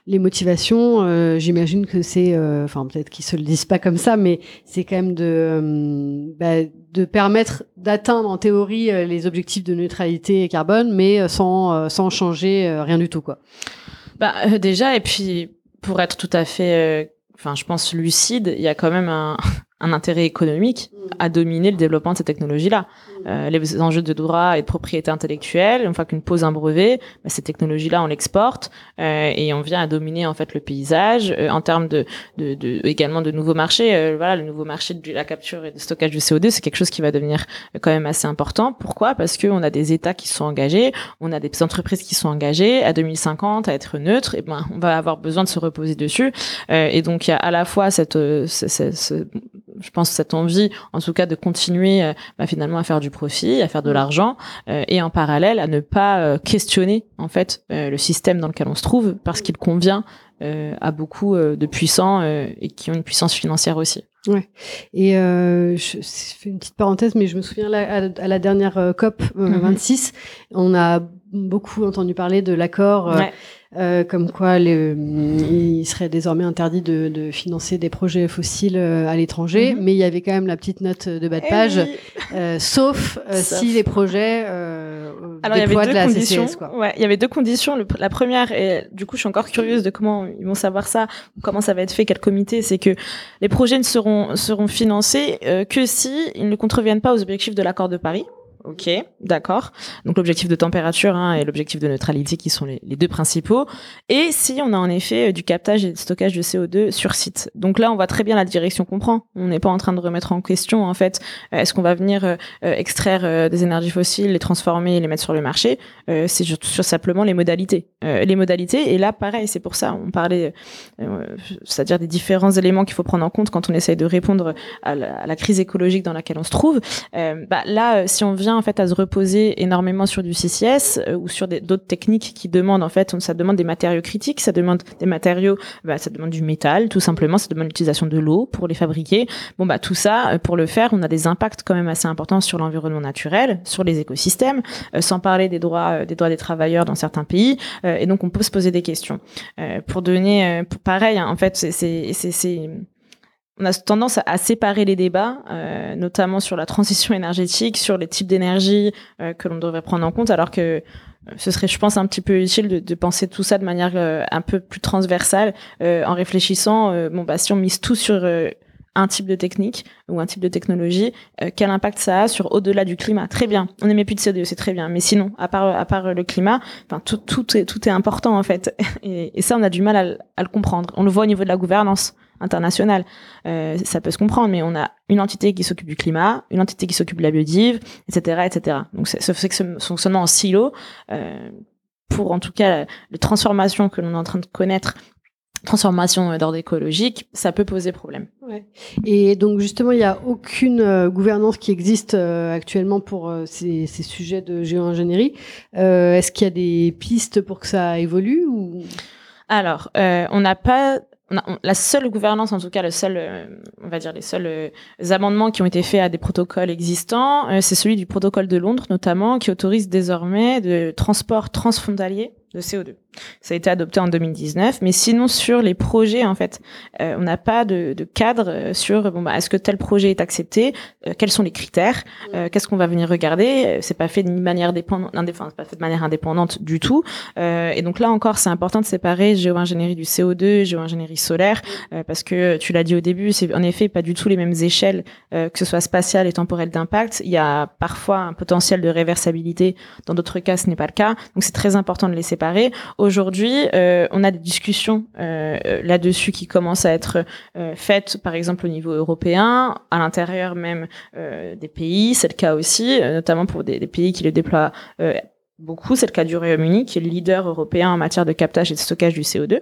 les, motivations, euh, j'imagine que c'est, enfin peut-être qu'ils se le disent pas comme ça, mais c'est quand même de, bah, de permettre d'atteindre en théorie les objectifs de neutralité carbone, mais sans, sans changer rien du tout, quoi. Bah euh, déjà et puis pour être tout à fait euh, enfin je pense lucide, il y a quand même un, un intérêt économique à dominer le développement de ces technologies-là. Mm. Euh, les enjeux de droit et de propriété intellectuelle, une fois qu'une pose un brevet, bah, ces technologies-là, on l'exporte euh, et on vient à dominer en fait le paysage euh, en termes de, de, de, également de nouveaux marchés. Euh, voilà, le nouveau marché de la capture et du stockage du CO2, c'est quelque chose qui va devenir quand même assez important. Pourquoi? Parce qu'on a des États qui sont engagés, on a des entreprises qui sont engagées à 2050 à être neutres. Et ben, on va avoir besoin de se reposer dessus. et donc, il y a à la fois cette, cette je pense, cette envie, en tout cas, de continuer euh, bah, finalement à faire du profit, à faire de mm. l'argent, euh, et en parallèle à ne pas euh, questionner en fait le système dans lequel on se trouve, parce qu'il convient à beaucoup de puissants et qui ont une puissance financière aussi. Ouais. Et je, fais une petite parenthèse, mais je me souviens là, à, la dernière COP 26, mm-hmm. on a beaucoup entendu parler de l'accord. Euh, comme quoi le, il serait désormais interdit de, de financer des projets fossiles euh, à l'étranger, mhm. mais il y avait quand même la petite note de bas de eh page, euh, sauf, si les projets Alors, il y avait deux de la conditions. quoi. Ouais, il y avait deux conditions. la première, et du coup, je suis encore curieuse de comment ils vont savoir ça, comment ça va être fait, quel comité, c'est que les projets ne seront seront financés que si ils ne contreviennent pas aux objectifs de l'accord de Paris. Ok, d'accord. Donc l'objectif de température hein, et l'objectif de neutralité qui sont les, deux principaux. Et si on a en effet euh, du captage et du stockage de CO2 sur site. Donc là, on voit très bien la direction qu'on prend. On n'est pas en train de remettre en question en fait. Euh, est-ce qu'on va venir euh, extraire des énergies fossiles, les transformer, et les mettre sur le marché? C'est sur, simplement les modalités. les modalités. Et là, pareil, c'est pour ça. On parlait, c'est-à-dire des différents éléments qu'il faut prendre en compte quand on essaye de répondre à la, crise écologique dans laquelle on se trouve. bah, là, si on vient en fait à se reposer énormément sur du CCS euh, ou sur d'autres techniques qui demandent en fait, ça demande des matériaux critiques, ça demande des matériaux, bah, ça demande du métal tout simplement, ça demande l'utilisation de l'eau pour les fabriquer. Bon bah tout ça, euh, pour le faire, on a des impacts quand même assez importants sur l'environnement naturel, sur les écosystèmes, euh, sans parler des droits des droits des travailleurs dans certains pays. et donc on peut se poser des questions. pour donner, pareil, hein, en fait, c'est c'est on a tendance à séparer les débats, euh, notamment sur la transition énergétique, sur les types d'énergie euh, que l'on devrait prendre en compte, alors que euh, ce serait, je pense, un petit peu utile de, de penser tout ça de manière un peu plus transversale, en réfléchissant, bon bah si on mise tout sur un type de technique ou un type de technologie, quel impact ça a sur au-delà du climat? Très bien, on émet plus de CO2, c'est très bien, mais sinon, à part à part le climat, enfin tout tout est tout est important en fait, et, et ça on a du mal à, à le comprendre. On le voit au niveau de la gouvernance international. Euh, ça peut se comprendre, mais on a une entité qui s'occupe du climat, une entité qui s'occupe de la biodive, etc., etc. Donc ça fait que ce fonctionnement en silo, euh, pour en tout cas les transformations que l'on est en train de connaître transformation d'ordre écologique, ça peut poser problème. Ouais. Et donc justement, il n'y a aucune euh, gouvernance qui existe euh, actuellement pour euh, ces, ces, sujets de géo-ingénierie. Est-ce qu'il y a des pistes pour que ça évolue ou? Alors, on n'a pas la seule gouvernance, en tout cas, le seul, euh, on va dire les seuls euh, amendements qui ont été faits à des protocoles existants, euh, c'est celui du protocole de Londres notamment, qui autorise désormais de transport transfrontalier de CO2. Ça a été adopté en 2019, mais sinon sur les projets en fait, euh, on n'a pas de, de, cadre euh, sur bon bah est-ce que tel projet est accepté, euh, quels sont les critères, qu'est-ce qu'on va venir regarder. C'est pas fait de manière dépendante, enfin, pas fait de manière indépendante du tout. et donc là encore, c'est important de séparer géo-ingénierie du CO2, géo-ingénierie solaire, parce que tu l'as dit au début, c'est en effet pas du tout les mêmes échelles, que ce soit spatiale et temporelle d'impact. Il y a parfois un potentiel de réversibilité, dans d'autres cas ce n'est pas le cas. Donc c'est très important de les séparer. Aujourd'hui, euh, on a des discussions euh, là-dessus qui commencent à être euh, faites, par exemple au niveau européen, à l'intérieur même des pays. C'est le cas aussi, notamment pour des, pays qui le déploient beaucoup. C'est le cas du Royaume-Uni, qui est le leader européen en matière de captage et de stockage du CO2.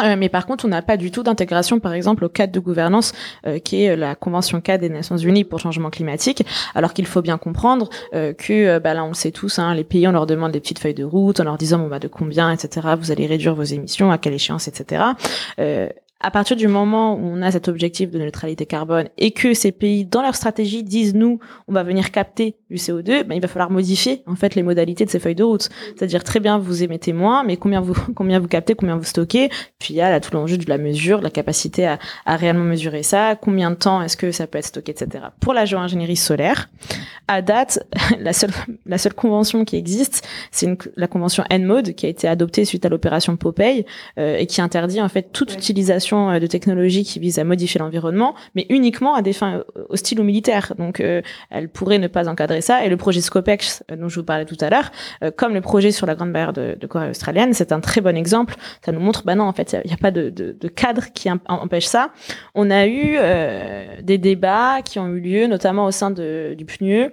Euh, mais par contre, on n'a pas du tout d'intégration, par exemple, au cadre de gouvernance, euh, qui est la Convention cadre des Nations Unies pour le changement climatique, alors qu'il faut bien comprendre euh, que, bah là, on le sait tous, hein, les pays, on leur demande des petites feuilles de route, en leur disant, bon, bah, de combien, etc., vous allez réduire vos émissions, à quelle échéance, etc à partir du moment où on a cet objectif de neutralité carbone et que ces pays, dans leur stratégie, disent nous, on va venir capter du CO2, ben, il va falloir modifier en fait les modalités de ces feuilles de route. C'est-à-dire très bien, vous émettez moins, mais combien vous combien vous captez, combien vous stockez. Puis il y a là tout l'enjeu de la mesure, de la capacité à, à réellement mesurer ça. Combien de temps est-ce que ça peut être stocké, etc. Pour la géo-ingénierie solaire, à date, la seule la seule convention qui existe, c'est la convention NMODE qui a été adoptée suite à l'opération Popeye euh, et qui interdit en fait toute utilisation euh, de technologies qui visent à modifier l'environnement, mais uniquement à des fins euh, hostiles ou militaires. Donc, euh, elle pourrait ne pas encadrer ça. Et le projet Scopex, dont je vous parlais tout à l'heure, comme le projet sur la Grande Barrière de, Corée australienne, c'est un très bon exemple. Ça nous montre, bah non, en fait, il n'y a, pas de, cadre qui empêche ça. On a eu des débats qui ont eu lieu, notamment au sein du PNUE,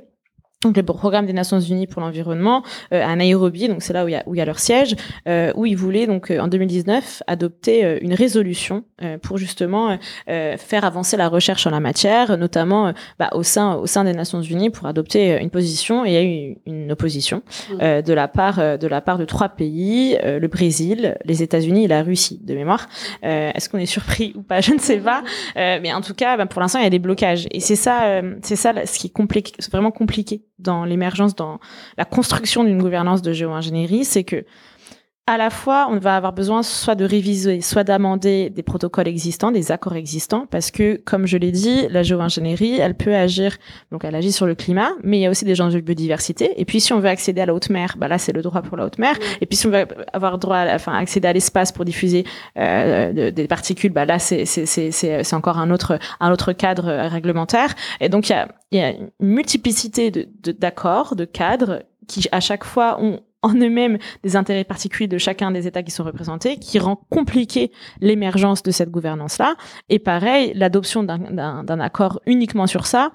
donc le programme des Nations Unies pour l'environnement euh, à Nairobi, donc c'est là où il y a, où il y a leur siège, euh, où ils voulaient donc euh, en 2019 adopter euh, une résolution pour justement faire avancer la recherche en la matière, notamment bah, au sein au sein des Nations Unies pour adopter une position. Et il y a eu une opposition de la part de la part de trois pays, le Brésil, les États-Unis et la Russie de mémoire. Est-ce qu'on est surpris ou pas? Je ne sais pas, mais en tout cas, bah, pour l'instant, il y a des blocages. Et c'est ça, c'est ça ce qui est compliqué, vraiment compliqué dans l'émergence, dans la construction d'une gouvernance de géo-ingénierie, c'est que à la fois, on va avoir besoin soit de réviser, soit d'amender des protocoles existants, des accords existants, parce que, comme je l'ai dit, la géo-ingénierie, elle peut agir, donc elle agit sur le climat, mais il y a aussi des enjeux de biodiversité. Et puis, si on veut accéder à la haute mer, bah là, c'est le droit pour la haute mer. Et puis, si on veut avoir droit, à, enfin, accéder à l'espace pour diffuser euh, des particules, bah là, c'est c'est c'est c'est encore un autre un autre cadre réglementaire. Et donc, il y a il y a une multiplicité de d'accords, de, de cadres qui à chaque fois ont en eux-mêmes des intérêts particuliers de chacun des États qui sont représentés, qui rend compliqué l'émergence de cette gouvernance-là. Et pareil, l'adoption d'un accord uniquement sur ça,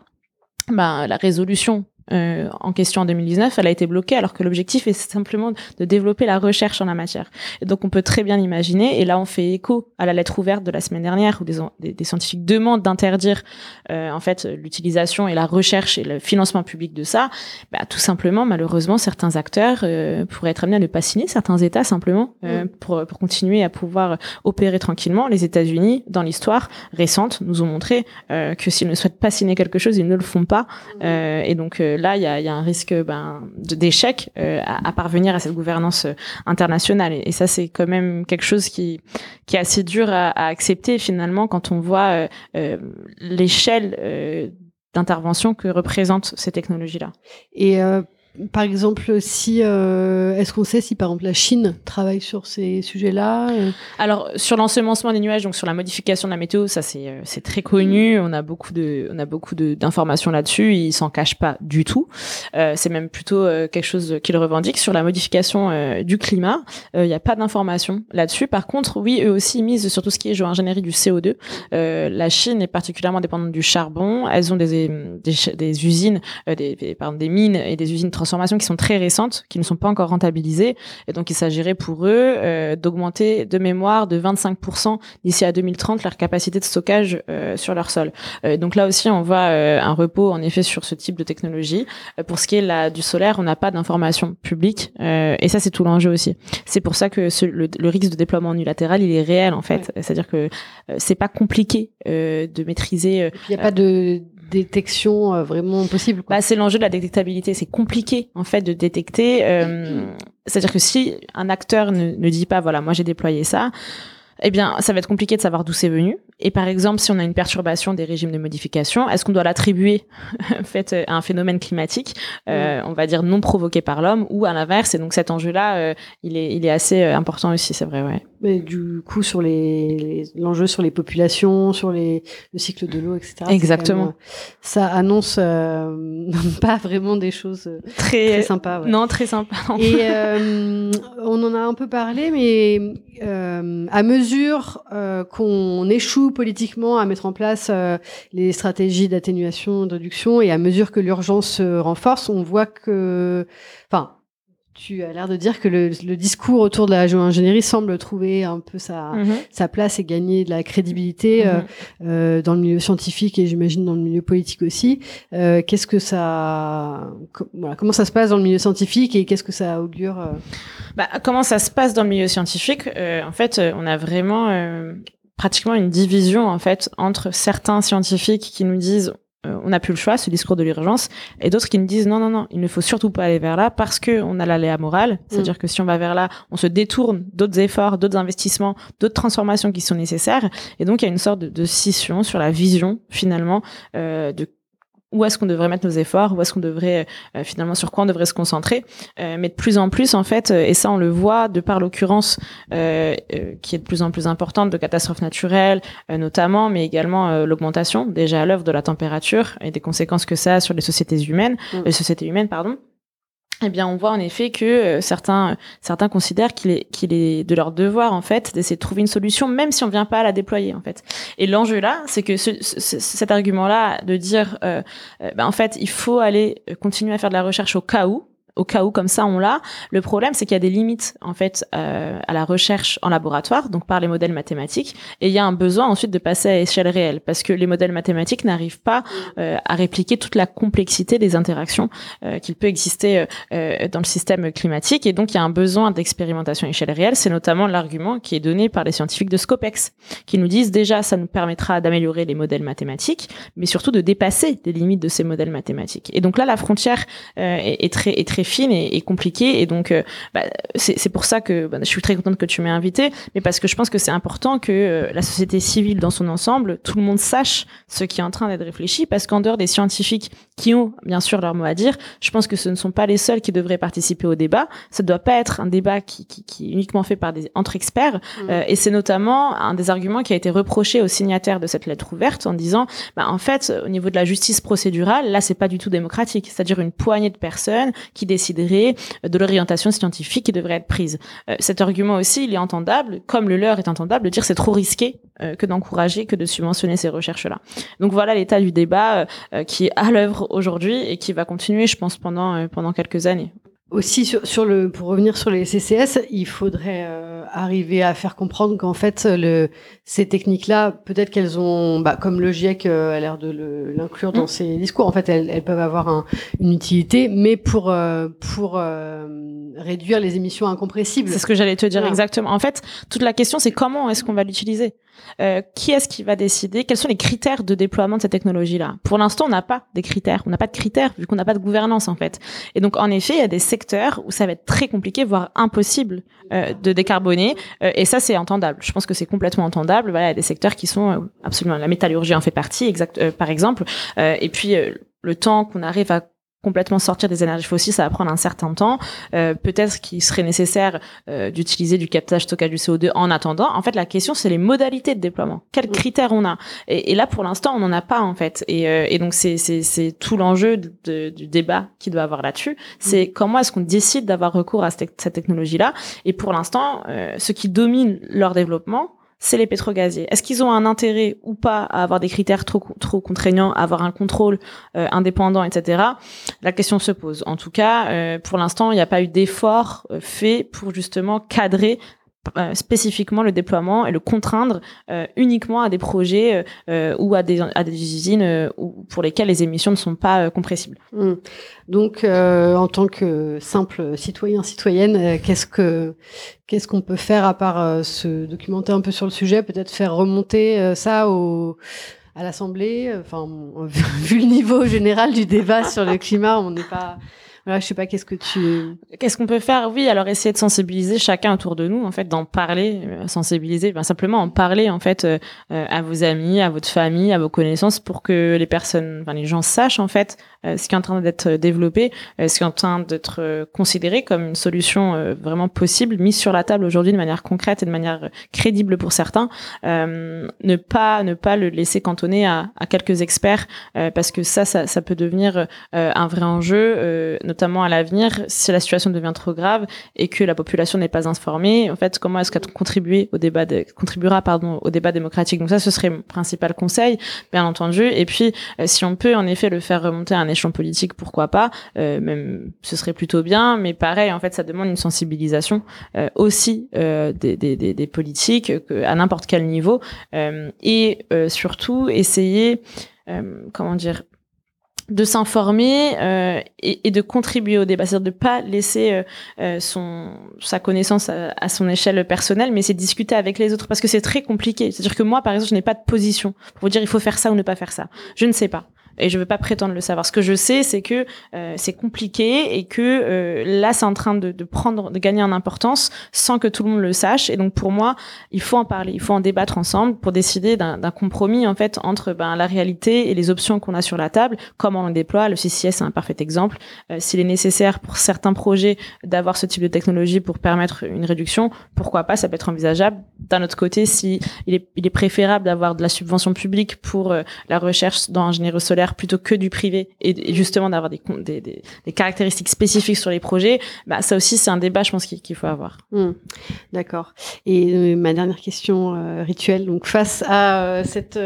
bah, la résolution euh, en question en 2019, elle a été bloquée alors que l'objectif est simplement de développer la recherche en la matière. Et donc on peut très bien imaginer, et là on fait écho à la lettre ouverte de la semaine dernière où des, des, scientifiques demandent d'interdire euh, en fait l'utilisation et la recherche et le financement public de ça. Bah, tout simplement, malheureusement, certains acteurs euh, pourraient être amenés à ne pas signer, certains États simplement euh, mm. pour, pour continuer à pouvoir opérer tranquillement. Les États-Unis, dans l'histoire récente, nous ont montré que s'ils ne souhaitent pas signer quelque chose, ils ne le font pas. Mm. et donc là, il y a, un risque ben, d'échec euh, à, parvenir à cette gouvernance euh, internationale. Et, ça, c'est quand même quelque chose qui, est assez dur à, accepter finalement quand on voit euh, l'échelle d'intervention que représentent ces technologies-là. Par exemple, si euh, est-ce qu'on sait si par exemple la Chine travaille sur ces sujets-là euh Alors sur l'ensemencement des nuages, donc sur la modification de la météo, ça c'est euh, c'est très connu. On a beaucoup de on a beaucoup d'informations là-dessus. Ils s'en cachent pas du tout. Euh, c'est même plutôt quelque chose qu'ils revendiquent sur la modification du climat. Il n'y a pas d'informations là-dessus. Par contre, oui, eux aussi misent sur tout ce qui est géo-ingénierie du CO2. la Chine est particulièrement dépendante du charbon. Elles ont des des, des usines, des, des, pardon, des mines et des usines transformations qui sont très récentes, qui ne sont pas encore rentabilisées. Et donc, il s'agirait pour eux euh, d'augmenter de mémoire de 25% d'ici à 2030 leur capacité de stockage euh, sur leur sol. Euh, donc là aussi, on voit un repos en effet sur ce type de technologie. pour ce qui est là, du solaire, on n'a pas d'informations publiques. et ça, c'est tout l'enjeu aussi. C'est pour ça que le, risque de déploiement unilatéral, il est réel en fait. C'est-à-dire que c'est pas compliqué de maîtriser. Il n'y a pas de détection euh, vraiment possible bah, C'est l'enjeu de la détectabilité. C'est compliqué en fait de détecter. Euh, c'est-à-dire que si un acteur ne, ne dit pas, voilà, moi j'ai déployé ça, eh bien, ça va être compliqué de savoir d'où c'est venu. Et par exemple, si on a une perturbation des régimes de modification, est-ce qu'on doit l'attribuer en fait à un phénomène climatique, euh, on va dire non provoqué par l'homme, ou à l'inverse Et donc cet enjeu-là, euh, il est il est assez euh, important aussi, c'est vrai, ouais. Mais du coup, sur les l'enjeu sur les populations, sur les le cycle de l'eau, etc. Exactement. Même, ça annonce euh, pas vraiment des choses très, très sympas. Ouais. Non, très sympa. Et on en a un peu parlé, mais à mesure qu'on échoue politiquement à mettre en place euh, les stratégies d'atténuation, de réduction, et à mesure que l'urgence se renforce, on voit que, enfin, tu as l'air de dire que le, le, discours autour de la géo-ingénierie semble trouver un peu sa, -hmm. sa place et gagner de la crédibilité mm -hmm. euh, dans le milieu scientifique et j'imagine dans le milieu politique aussi. Euh, qu'est-ce que ça, voilà, comment ça se passe dans le milieu scientifique et qu'est-ce que ça augure euh... bah, Comment ça se passe dans le milieu scientifique? Euh, En fait, on a vraiment pratiquement une division en fait entre certains scientifiques qui nous disent euh, on n'a plus le choix, ce discours de l'urgence, et d'autres qui nous disent non, non, non, il ne faut surtout pas aller vers là parce que on a l'aléa morale, c'est-à-dire mm. que si on va vers là, on se détourne d'autres efforts, d'autres investissements, d'autres transformations qui sont nécessaires, et donc il y a une sorte de, de scission sur la vision finalement euh, de où est-ce qu'on devrait mettre nos efforts, où est-ce qu'on devrait euh, finalement sur quoi on devrait se concentrer, euh, mais de plus en plus en fait, euh, et ça on le voit de par l'occurrence euh, euh, qui est de plus en plus importante de catastrophes naturelles notamment, mais également l'augmentation déjà à l'œuvre de la température et des conséquences que ça a sur les sociétés humaines, mmh. les sociétés humaines pardon eh bien, on voit en effet que euh, certains certains considèrent qu'il est qu'il est de leur devoir en fait d'essayer de trouver une solution, même si on vient pas à la déployer en fait. Et l'enjeu là, c'est que ce, ce, cet argument-là de dire, euh, euh, ben, en fait, il faut aller continuer à faire de la recherche au cas où, au cas où comme ça on l'a. Le problème, c'est qu'il y a des limites en fait euh, à la recherche en laboratoire, donc par les modèles mathématiques, et il y a un besoin ensuite de passer à échelle réelle parce que les modèles mathématiques n'arrivent pas euh, à répliquer toute la complexité des interactions euh, qu'il peut exister euh, dans le système climatique, et donc il y a un besoin d'expérimentation à échelle réelle. C'est notamment l'argument qui est donné par les scientifiques de Scopex, qui nous disent déjà ça nous permettra d'améliorer les modèles mathématiques, mais surtout de dépasser les limites de ces modèles mathématiques. Et donc là, la frontière euh, est, est, très est très fine et, et compliquée. Et donc, euh, bah, c'est pour ça que bah, je suis très contente que tu m'aies invité, mais parce que je pense que c'est important que euh, la société civile dans son ensemble, tout le monde sache ce qui est en train d'être réfléchi, parce qu'en dehors des scientifiques qui ont bien sûr leur mot à dire, je pense que ce ne sont pas les seuls qui devraient participer au débat. Ça ne doit pas être un débat qui, qui, qui, est uniquement fait par des entre experts. Mmh. Euh, et c'est notamment un des arguments qui a été reproché aux signataires de cette lettre ouverte en disant, bah, en fait, au niveau de la justice procédurale, là, c'est pas du tout démocratique. C'est-à-dire une poignée de personnes qui déciderait de l'orientation scientifique qui devrait être prise. Euh, cet argument aussi, il est entendable, comme le leur est entendable, de dire c'est trop risqué euh, que d'encourager, que de subventionner ces recherches-là. Donc voilà l'état du débat euh, qui est à l'œuvre aujourd'hui et qui va continuer, je pense, pendant pendant quelques années. Aussi sur, sur, le pour revenir sur les CCS, il faudrait euh, arriver à faire comprendre qu'en fait le ces techniques-là, peut-être qu'elles ont, bah, comme le GIEC euh, a l'air de l'inclure dans mmh. ses discours, en fait elles, elles peuvent avoir un, une utilité, mais pour euh, pour euh, réduire les émissions incompressibles. C'est ce que j'allais te dire voilà. exactement. En fait, toute la question c'est comment est-ce qu'on va l'utiliser? Euh, qui est-ce qui va décider? Quels sont les critères de déploiement de cette technologie-là? Pour l'instant, on n'a pas des critères. On n'a pas de critères vu qu'on n'a pas de gouvernance en fait. Et donc, en effet, il y a des secteurs où ça va être très compliqué, voire impossible euh, de décarboner. Euh, et ça, c'est entendable. Je pense que c'est complètement entendable. Voilà, il y a des secteurs qui sont absolument. La métallurgie en fait partie, exact, par exemple. et puis le temps qu'on arrive à complètement sortir des énergies fossiles, ça va prendre un certain temps. Euh, Peut-être qu'il serait nécessaire euh, d'utiliser du captage stockage du CO2 en attendant. En fait, la question, c'est les modalités de déploiement. Quels critères on a? Et, et, là, pour l'instant, on n'en a pas, en fait. Et, euh, et donc, c'est tout l'enjeu du débat qui doit avoir là-dessus. C'est mmh. comment est-ce qu'on décide d'avoir recours à cette, cette technologie-là? Et pour l'instant, euh, ce qui domine leur développement, c'est les pétrogaziers. Est-ce qu'ils ont un intérêt ou pas à avoir des critères trop, trop contraignants, à avoir un contrôle euh, indépendant, etc. La question se pose. En tout cas, euh, pour l'instant, il n'y a pas eu d'effort euh, fait pour justement cadrer euh, spécifiquement le déploiement et le contraindre euh, uniquement à des projets euh, ou à des, à des usines pour lesquelles les émissions ne sont pas compressibles. Mmh. Donc, en tant que simple citoyen, citoyenne, qu'est-ce que qu'est-ce qu'on peut faire à part se documenter un peu sur le sujet, peut-être faire remonter ça au à l'Assemblée? Enfin, vu le niveau général du débat sur le climat, on n'est pas voilà, je sais pas, qu'est-ce que tu... Qu'est-ce qu'on peut faire? Oui, alors essayer de sensibiliser chacun autour de nous, en fait, d'en parler, euh, sensibiliser, ben, simplement en parler, en fait, euh, euh, à vos amis, à votre famille, à vos connaissances, pour que les personnes, enfin, les gens sachent, en fait, ce qui est en train d'être développé, ce qui est en train d'être considéré comme une solution vraiment possible, mise sur la table aujourd'hui de manière concrète et de manière crédible pour certains. ne pas ne pas le laisser cantonner à, à quelques experts, parce que ça, ça, ça peut devenir un vrai enjeu notamment à l'avenir, si la situation devient trop grave et que la population n'est pas informée, en fait, comment est-ce qu'elle au débat contribuera pardon au débat démocratique? Donc ça, ce serait mon principal conseil, bien entendu. Et puis, euh, si on peut en effet le faire remonter à un échelon politique, pourquoi pas euh, Même, ce serait plutôt bien. Mais pareil, en fait, ça demande une sensibilisation euh, aussi des, des, des, des, politiques à n'importe quel niveau et surtout essayer comment dire de s'informer euh, et, de contribuer au débat, c'est-à-dire de pas laisser euh, euh, son sa connaissance à, son échelle personnelle, mais c'est discuter avec les autres parce que c'est très compliqué. C'est-à-dire que moi, par exemple, je n'ai pas de position pour vous dire il faut faire ça ou ne pas faire ça. Je ne sais pas et je veux pas prétendre le savoir. Ce que je sais, c'est que euh, c'est compliqué et que euh, là, c'est en train de, de, prendre, de gagner en importance sans que tout le monde le sache. Et donc pour moi, il faut en parler, il faut en débattre ensemble pour décider d'un compromis en fait entre ben, la réalité et les options qu'on a sur la table, comment on le déploie. Le CCS est un parfait exemple. Euh, S'il est nécessaire pour certains projets d'avoir ce type de technologie pour permettre une réduction, pourquoi pas Ça peut être envisageable. D'un autre côté, si est, il est préférable d'avoir de la subvention publique pour euh, la recherche dans ingénierie solaire plutôt que du privé et, justement d'avoir des, des, des, caractéristiques spécifiques sur les projets, bah, ça aussi c'est un débat je pense qu'il faut avoir. Hmm. D'accord. Et euh, ma dernière question euh, rituelle, donc face à euh, cette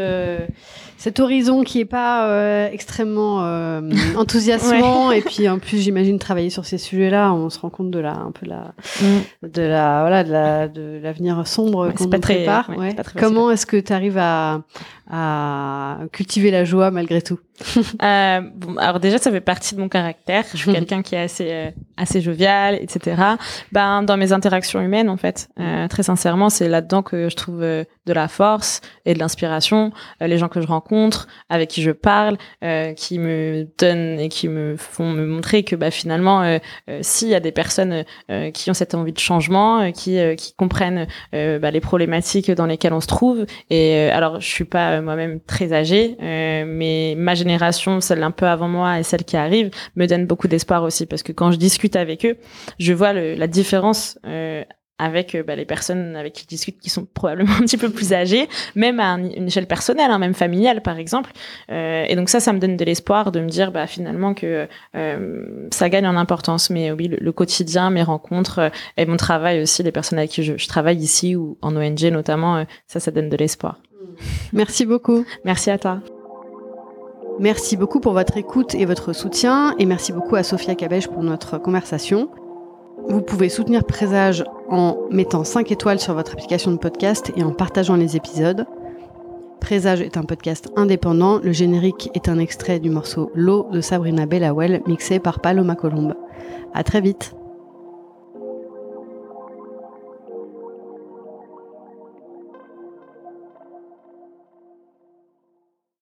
cet horizon qui est pas extrêmement enthousiasmant et puis en plus j'imagine travailler sur ces sujets-là, on se rend compte de la un peu la hmm. de la voilà de la de l'avenir sombre qu'on nous prépare. Comment est-ce que tu arrives à à cultiver la joie malgré tout euh, bon, alors déjà, ça fait partie de mon caractère. Je suis quelqu'un qui est assez euh, assez jovial, etc. Ben dans mes interactions humaines, en fait, euh, très sincèrement, c'est là-dedans que je trouve euh, de la force et de l'inspiration. Euh, les gens que je rencontre, avec qui je parle, qui me donnent et qui me font me montrer que bah finalement, s'il y a des personnes qui ont cette envie de changement, qui qui comprennent bah, les problématiques dans lesquelles on se trouve. Et alors, je suis pas moi-même très âgée, mais ma génération, celle un peu avant moi et celle qui arrive, me donne beaucoup d'espoir aussi parce que quand je discute avec eux, je vois le, la différence euh, avec euh, bah, les personnes avec qui je discute qui sont probablement un petit peu plus âgées, même à une échelle personnelle, hein, même familiale par exemple. Euh, et donc ça, ça me donne de l'espoir de me dire bah, finalement que euh, ça gagne en importance. Mais oui, le, quotidien, mes rencontres euh, et mon travail aussi, les personnes avec qui je, je travaille ici ou en ONG notamment, euh, ça, ça donne de l'espoir. Merci beaucoup. Merci à toi. Merci beaucoup pour votre écoute et votre soutien, et merci beaucoup à Sophia Cabège pour notre conversation. Vous pouvez soutenir Présage en mettant 5 étoiles sur votre application de podcast et en partageant les épisodes. Présage est un podcast indépendant. Le générique est un extrait du morceau L'eau de Sabrina Bellawell mixé par Paloma Colombe. À très vite.